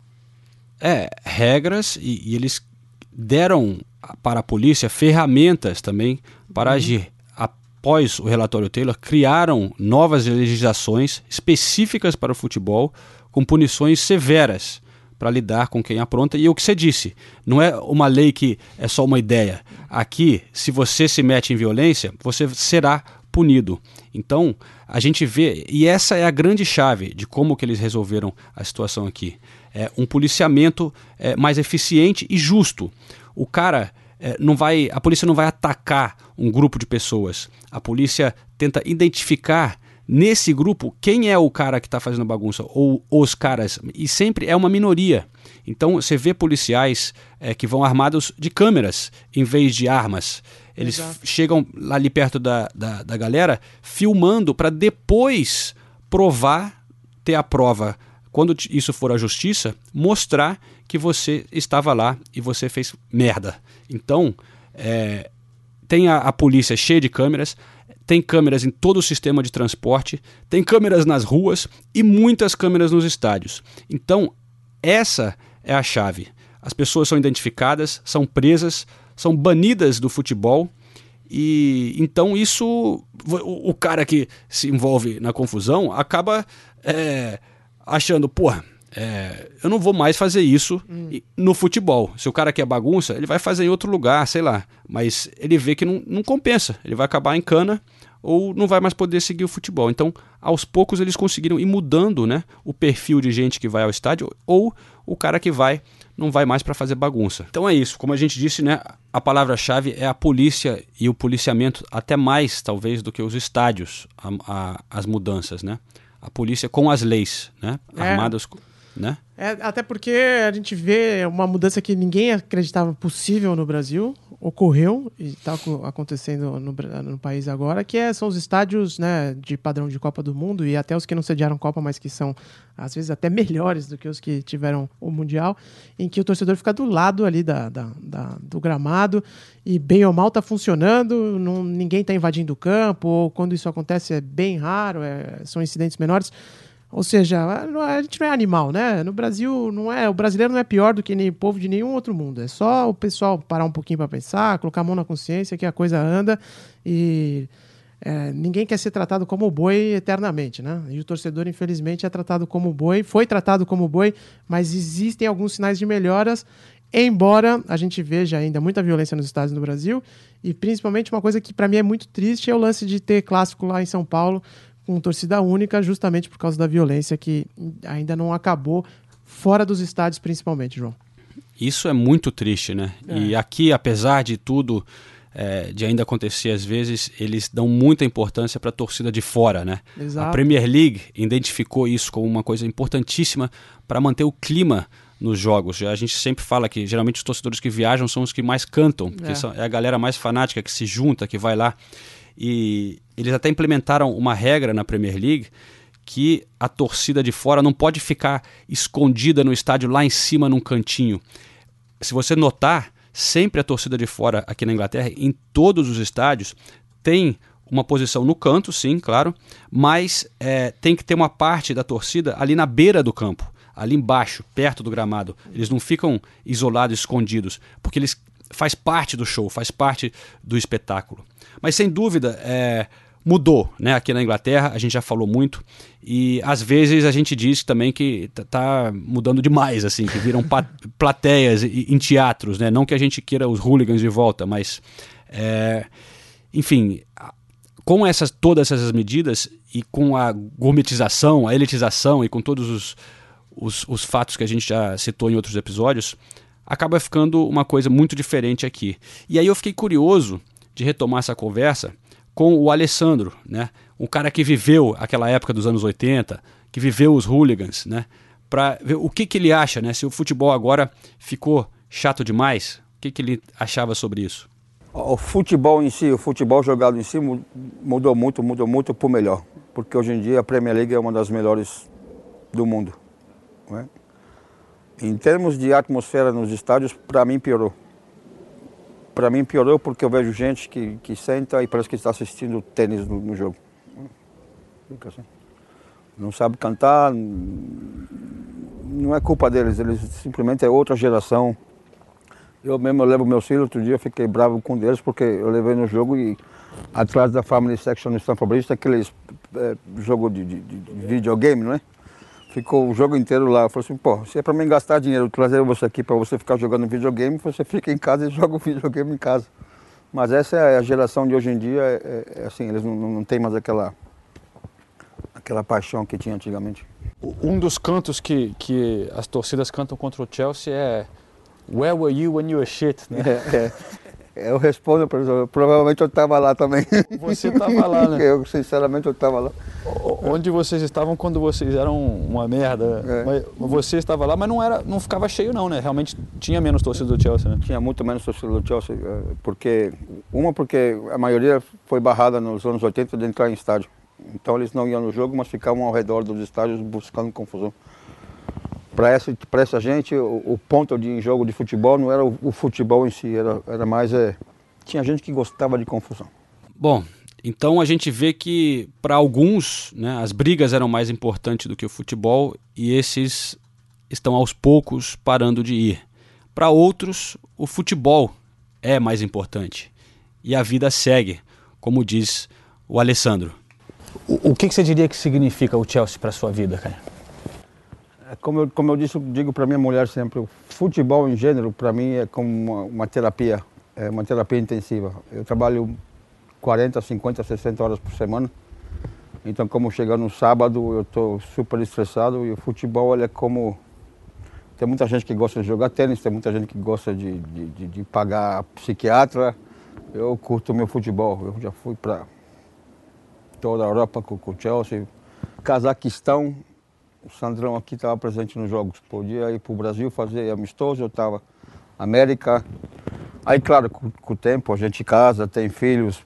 É, regras e, e, eles deram para a polícia ferramentas também para uhum. agir. Após o relatório Taylor, criaram novas legislações específicas para o futebol, com punições severas para lidar com quem apronta. E o que você disse, não é uma lei que é só uma ideia. Aqui, se você se mete em violência, você será punido. Então, a gente vê, e essa é a grande chave de como que eles resolveram a situação aqui. É um policiamento é, mais eficiente e justo. O cara é, não vai, a polícia não vai atacar um grupo de pessoas. A polícia tenta identificar nesse grupo quem é o cara que está fazendo bagunça ou os caras e sempre é uma minoria. Então você vê policiais é, que vão armados de câmeras em vez de armas. Eles Exato. chegam ali perto da, da, da galera filmando para depois provar, ter a prova, quando isso for à justiça, mostrar que você estava lá e você fez merda. Então, é, tem a, a polícia cheia de câmeras, tem câmeras em todo o sistema de transporte, tem câmeras nas ruas e muitas câmeras nos estádios. Então, essa é a chave. As pessoas são identificadas, são presas, são banidas do futebol. E então isso, o, o cara que se envolve na confusão acaba é, achando, porra, é, eu não vou mais fazer isso hum. no futebol. Se o cara quer bagunça, ele vai fazer em outro lugar, sei lá. Mas ele vê que não, não compensa. Ele vai acabar em cana ou não vai mais poder seguir o futebol. Então, aos poucos, eles conseguiram ir mudando né, o perfil de gente que vai ao estádio ou o cara que vai não vai mais para fazer bagunça. Então é isso. Como a gente disse, né, a palavra-chave é a polícia e o policiamento, até mais talvez do que os estádios, a, a, as mudanças, né? A polícia com as leis, né? É. Armadas né? É, até porque a gente vê uma mudança que ninguém acreditava possível no Brasil, ocorreu e está acontecendo no, no, país agora, que é, são os estádios né, de padrão de Copa do Mundo e até os que não sediaram Copa, mas que são às vezes até melhores do que os que tiveram o Mundial, em que o torcedor fica do lado ali da, da, da do gramado e bem ou mal está funcionando, não, ninguém está invadindo o campo, ou quando isso acontece é bem raro, é, são incidentes menores. Ou seja, a gente não é animal, né? No Brasil, não é, o brasileiro não é pior do que nem povo de nenhum outro mundo. É só o pessoal parar um pouquinho para pensar, colocar a mão na consciência que a coisa anda e é, ninguém quer ser tratado como boi eternamente, né? E o torcedor, infelizmente, é tratado como boi, foi tratado como boi, mas existem alguns sinais de melhoras, embora a gente veja ainda muita violência nos estádios no Brasil e principalmente uma coisa que para mim é muito triste é o lance de ter clássico lá em São Paulo com torcida única, justamente por causa da violência que ainda não acabou, fora dos estádios principalmente, João. Isso é muito triste, né? É. E aqui, apesar de tudo, é, de ainda acontecer às vezes, eles dão muita importância para a torcida de fora, né? Exato. A Premier League identificou isso como uma coisa importantíssima para manter o clima nos jogos. A gente sempre fala que geralmente os torcedores que viajam são os que mais cantam, porque é, é a galera mais fanática que se junta, que vai lá. E eles até implementaram uma regra na Premier League que a torcida de fora não pode ficar escondida no estádio lá em cima num cantinho. Se você notar, sempre a torcida de fora aqui na Inglaterra, em todos os estádios, tem uma posição no canto, sim, claro, mas é, tem que ter uma parte da torcida ali na beira do campo, ali embaixo, perto do gramado. Eles não ficam isolados, escondidos, porque eles faz parte do show, faz parte do espetáculo. Mas sem dúvida, é, mudou, né? Aqui na Inglaterra, a gente já falou muito. E às vezes a gente diz também que tá mudando demais, assim, que viram <laughs> plateias em teatros, né? Não que a gente queira os hooligans de volta, mas. É, enfim, com essas, todas essas medidas e com a gourmetização, a elitização e com todos os, os, os fatos que a gente já citou em outros episódios, acaba ficando uma coisa muito diferente aqui. E aí eu fiquei curioso de retomar essa conversa com o Alessandro, né? Um cara que viveu aquela época dos anos 80, que viveu os hooligans, né? Para ver o que, que ele acha, né? Se o futebol agora ficou chato demais, o que, que ele achava sobre isso? O futebol em si, o futebol jogado em si mudou muito, mudou muito para o melhor. Porque hoje em dia a Premier League é uma das melhores do mundo. Né? Em termos de atmosfera nos estádios, para mim piorou para mim piorou porque eu vejo gente que, que senta e parece que está assistindo tênis no, no jogo. Não sabe cantar, não é culpa deles, eles simplesmente é outra geração. Eu mesmo eu levo meus filhos, outro dia eu fiquei bravo com eles porque eu levei no jogo e atrás da Family Section no Bridge tem aqueles é, jogo de, de, de, videogame, não é? Ficou o jogo inteiro lá. Eu falei assim, pô, se é para mim gastar dinheiro, trazer você aqui para você ficar jogando videogame, você fica em casa e <laughs> joga o videogame em casa. Mas essa é a geração de hoje em dia, é, é, é assim, eles não, não têm mais aquela, aquela paixão que tinha antigamente. Um dos cantos que, que as torcidas cantam contra o Chelsea é Where were you when you were shit? <laughs> Né? É, é. Eu respondo, professor, provavelmente eu estava lá também. Você estava lá, né? <laughs> Eu, sinceramente, eu estava lá. Onde vocês estavam quando vocês eram uma merda. É. Mas você estava lá, mas não, era, não ficava cheio não, né? Realmente tinha menos torcida do Chelsea, né? Tinha muito menos torcida do Chelsea, é, porque... Uma porque a maioria foi barrada nos anos 80 de entrar em estádio. Então eles não iam no jogo, mas ficavam ao redor dos estádios buscando confusão. Para essa, essa gente, o, o, ponto de jogo de futebol não era o, o futebol em si, era, era mais. É, tinha gente que gostava de confusão. Bom, então a gente vê que para alguns né, as brigas eram mais importantes do que o futebol e esses estão aos poucos parando de ir. Para outros, o futebol é mais importante e a vida segue, como diz o Alessandro. O, o que, que você diria que significa o Chelsea para sua vida, cara? Como eu, como eu disse, digo para minha mulher sempre, o futebol em gênero para mim é como uma, uma, terapia, é uma terapia intensiva. Eu trabalho 40, 50, 60 horas por semana. Então, como chega no sábado, eu estou super estressado e o futebol ele é como tem muita gente que gosta de jogar tênis, tem muita gente que gosta de, de, de, de pagar psiquiatra. Eu curto meu futebol. Eu já fui para toda a Europa com o Chelsea, Cazaquistão, o Sandrão aqui estava presente nos jogos. Podia ir para o Brasil fazer amistoso, eu estava América. Aí, claro, com, com, o tempo a gente casa, tem filhos,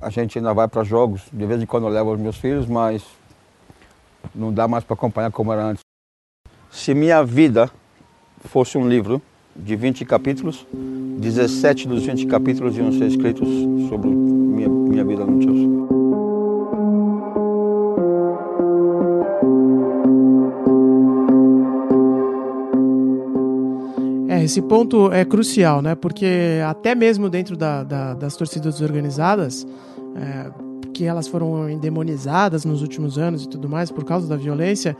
a gente ainda vai para jogos. De vez em quando eu levo os meus filhos, mas não dá mais para acompanhar como era antes. Se minha vida fosse um livro de 20 capítulos, 17 dos 20 capítulos iam ser escritos sobre minha, minha vida no Chelsea. Esse ponto é crucial, né? Porque até mesmo dentro da, da, das torcidas organizadas, é, que elas foram endemonizadas nos últimos anos e tudo mais por causa da violência,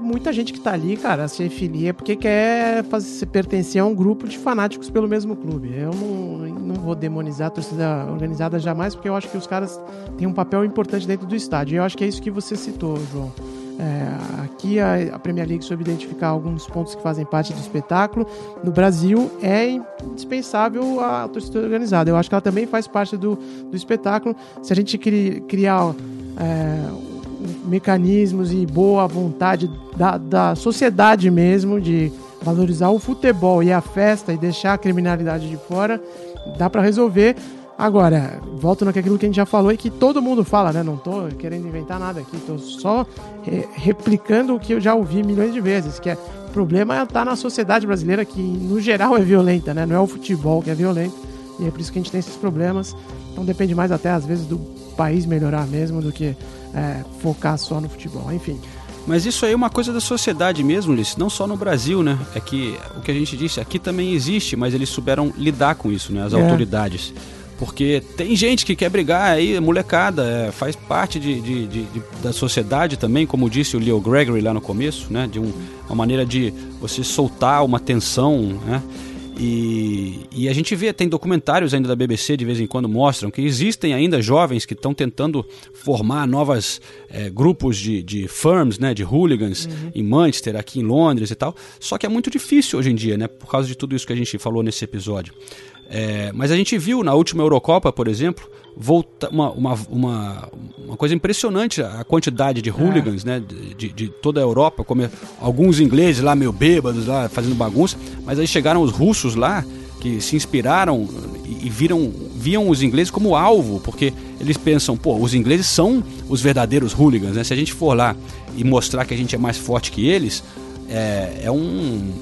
muita gente que está ali, cara, se filia porque quer fazer, se pertencer a um grupo de fanáticos pelo mesmo clube. Eu não, não vou demonizar a torcida organizada jamais, porque eu acho que os caras têm um papel importante dentro do estádio. E eu acho que é isso que você citou, João. É, aqui a, a, Premier League soube identificar alguns pontos que fazem parte do espetáculo. No Brasil é indispensável a torcida organizada. Eu acho que ela também faz parte do, do espetáculo. Se a gente cri, criar é, mecanismos e boa vontade da, da sociedade mesmo de valorizar o futebol e a festa e deixar a criminalidade de fora, dá para resolver. Agora, volto naquilo que a gente já falou e que todo mundo fala, né? Não tô querendo inventar nada aqui, tô só re replicando o que eu já ouvi milhões de vezes, que é o problema é estar tá na sociedade brasileira que no geral é violenta, né? Não é o futebol que é violento. E é por isso que a gente tem esses problemas. Então depende mais até às vezes do país melhorar mesmo do que é, focar só no futebol. Enfim. Mas isso aí é uma coisa da sociedade mesmo, Ulisses, não só no Brasil, né? É que o que a gente disse aqui também existe, mas eles souberam lidar com isso, né? As é. autoridades. Porque tem gente que quer brigar aí, molecada, é, faz parte de, de, de, de, da sociedade também, como disse o Leo Gregory lá no começo, né? De um, uma maneira de você soltar uma tensão, né? E, e, a gente vê, tem documentários ainda da BBC de vez em quando mostram que existem ainda jovens que estão tentando formar novas é, grupos de, de firms, né, de hooligans uhum. em Manchester, aqui em Londres e tal. Só que é muito difícil hoje em dia, né, por causa de tudo isso que a gente falou nesse episódio. É, mas a gente viu na última Eurocopa, por exemplo, volta, uma, uma, uma, uma coisa impressionante a quantidade de hooligans é. né, de, de, toda a Europa, como alguns ingleses lá meio bêbados, lá fazendo bagunça, mas aí chegaram os russos lá que se inspiraram e, e viram, viam os ingleses como alvo, porque eles pensam, pô, os ingleses são os verdadeiros hooligans, né? Se a gente for lá e mostrar que a gente é mais forte que eles, é, é um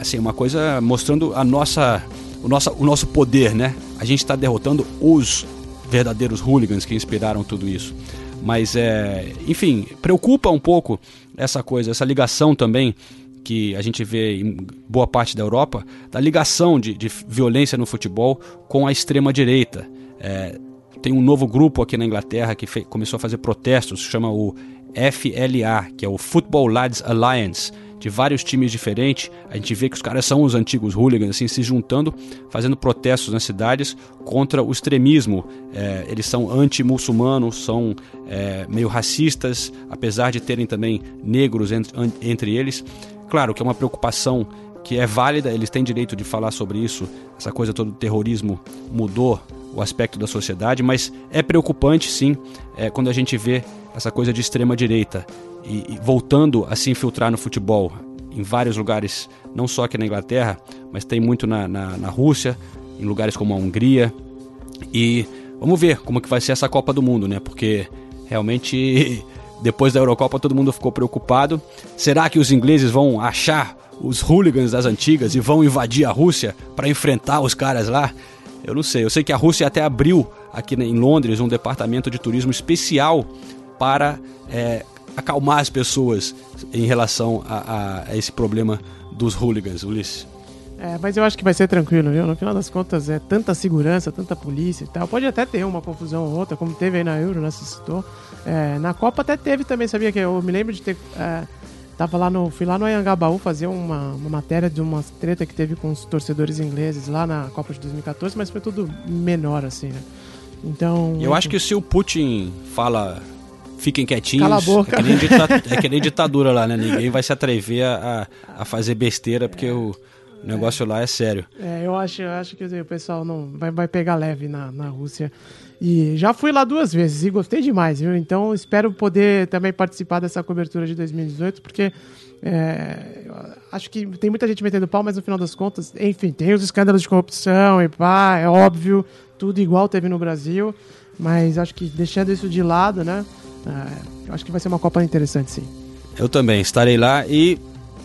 assim uma coisa mostrando a nossa o nosso, o nosso poder, né? A gente está derrotando os verdadeiros hooligans que inspiraram tudo isso. Mas, é, enfim, preocupa um pouco essa coisa, essa ligação também que a gente vê em boa parte da Europa, da ligação de, de violência no futebol com a extrema-direita. É, tem um novo grupo aqui na Inglaterra que começou a fazer protestos, chama o FLA, que é o Football Lads Alliance, de vários times diferentes. A gente vê que os caras são os antigos hooligans, assim, se juntando, fazendo protestos nas cidades contra o extremismo. É, eles são anti-muçulmanos, são é, meio racistas, apesar de terem também negros entre, entre eles. Claro que é uma preocupação que é válida, eles têm direito de falar sobre isso. Essa coisa toda do terrorismo mudou o aspecto da sociedade, mas é preocupante sim é, quando a gente vê essa coisa de extrema direita e, e voltando a se infiltrar no futebol em vários lugares, não só aqui na Inglaterra, mas tem muito na, na, na Rússia, em lugares como a Hungria. E vamos ver como que vai ser essa Copa do Mundo, né? Porque realmente <laughs> depois da Eurocopa todo mundo ficou preocupado. Será que os ingleses vão achar os hooligans das antigas e vão invadir a Rússia para enfrentar os caras lá? Eu não sei. Eu sei que a Rússia até abriu aqui em Londres um departamento de turismo especial para é, acalmar as pessoas em relação a, a, a esse problema dos hooligans, Ulisses. É, mas eu acho que vai ser tranquilo, viu? No final das contas, é tanta segurança, tanta polícia e tal. Pode até ter uma confusão ou outra, como teve aí na Euro, né? Se citou. É, na Copa até teve também, sabia que eu me lembro de ter. É, tava lá no. Fui lá no Anhangabaú fazer uma, uma matéria de uma treta que teve com os torcedores ingleses lá na Copa de 2014, mas foi tudo menor, assim, né? Então. Eu acho que se o Putin fala fiquem quietinhos. Cala a boca. É que nem, é que nem ditadura lá, né? Ninguém vai se atrever a, a fazer besteira, porque o negócio lá é sério. É, eu acho, eu acho que o pessoal não vai, vai pegar leve na, na Rússia. E já fui lá duas vezes e gostei demais, viu? Então espero poder também participar dessa cobertura de 2018, porque é, acho que tem muita gente metendo pau, mas no final das contas, enfim, tem os escândalos de corrupção e pá, é óbvio, tudo igual teve no Brasil, mas acho que deixando isso de lado, né? É, acho que vai ser uma Copa interessante, sim. Eu também estarei lá e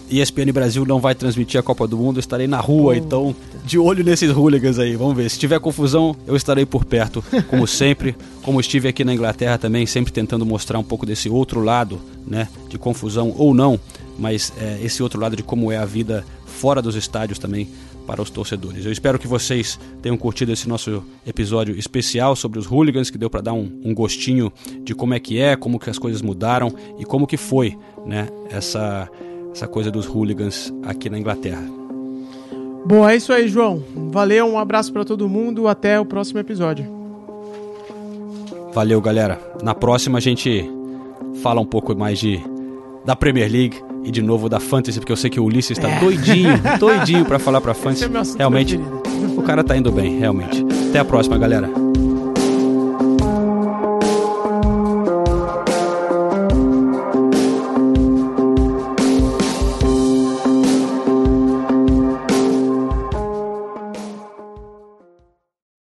ESPN Brasil não vai transmitir a Copa do Mundo, estarei na rua, oh. então de olho nesses hooligans aí, vamos ver. Se tiver confusão, eu estarei por perto, como <laughs> sempre, como estive aqui na Inglaterra também, sempre tentando mostrar um pouco desse outro lado, né, de confusão ou não, mas é, esse outro lado de como é a vida fora dos estádios também para os torcedores. Eu espero que vocês tenham curtido esse nosso episódio especial sobre os hooligans, que deu para dar um, um, gostinho de como é que é, como que as coisas mudaram e como que foi, né, essa essa coisa dos hooligans aqui na Inglaterra. Bom, é isso aí, João. Valeu, um abraço para todo mundo, até o próximo episódio. Valeu, galera. Na próxima a gente fala um pouco mais de da Premier League e de novo da Fantasy, porque eu sei que o Ulisses está é. doidinho, <laughs> doidinho para falar para Fantasy. É realmente, o cara tá indo bem, realmente. Até a próxima, galera.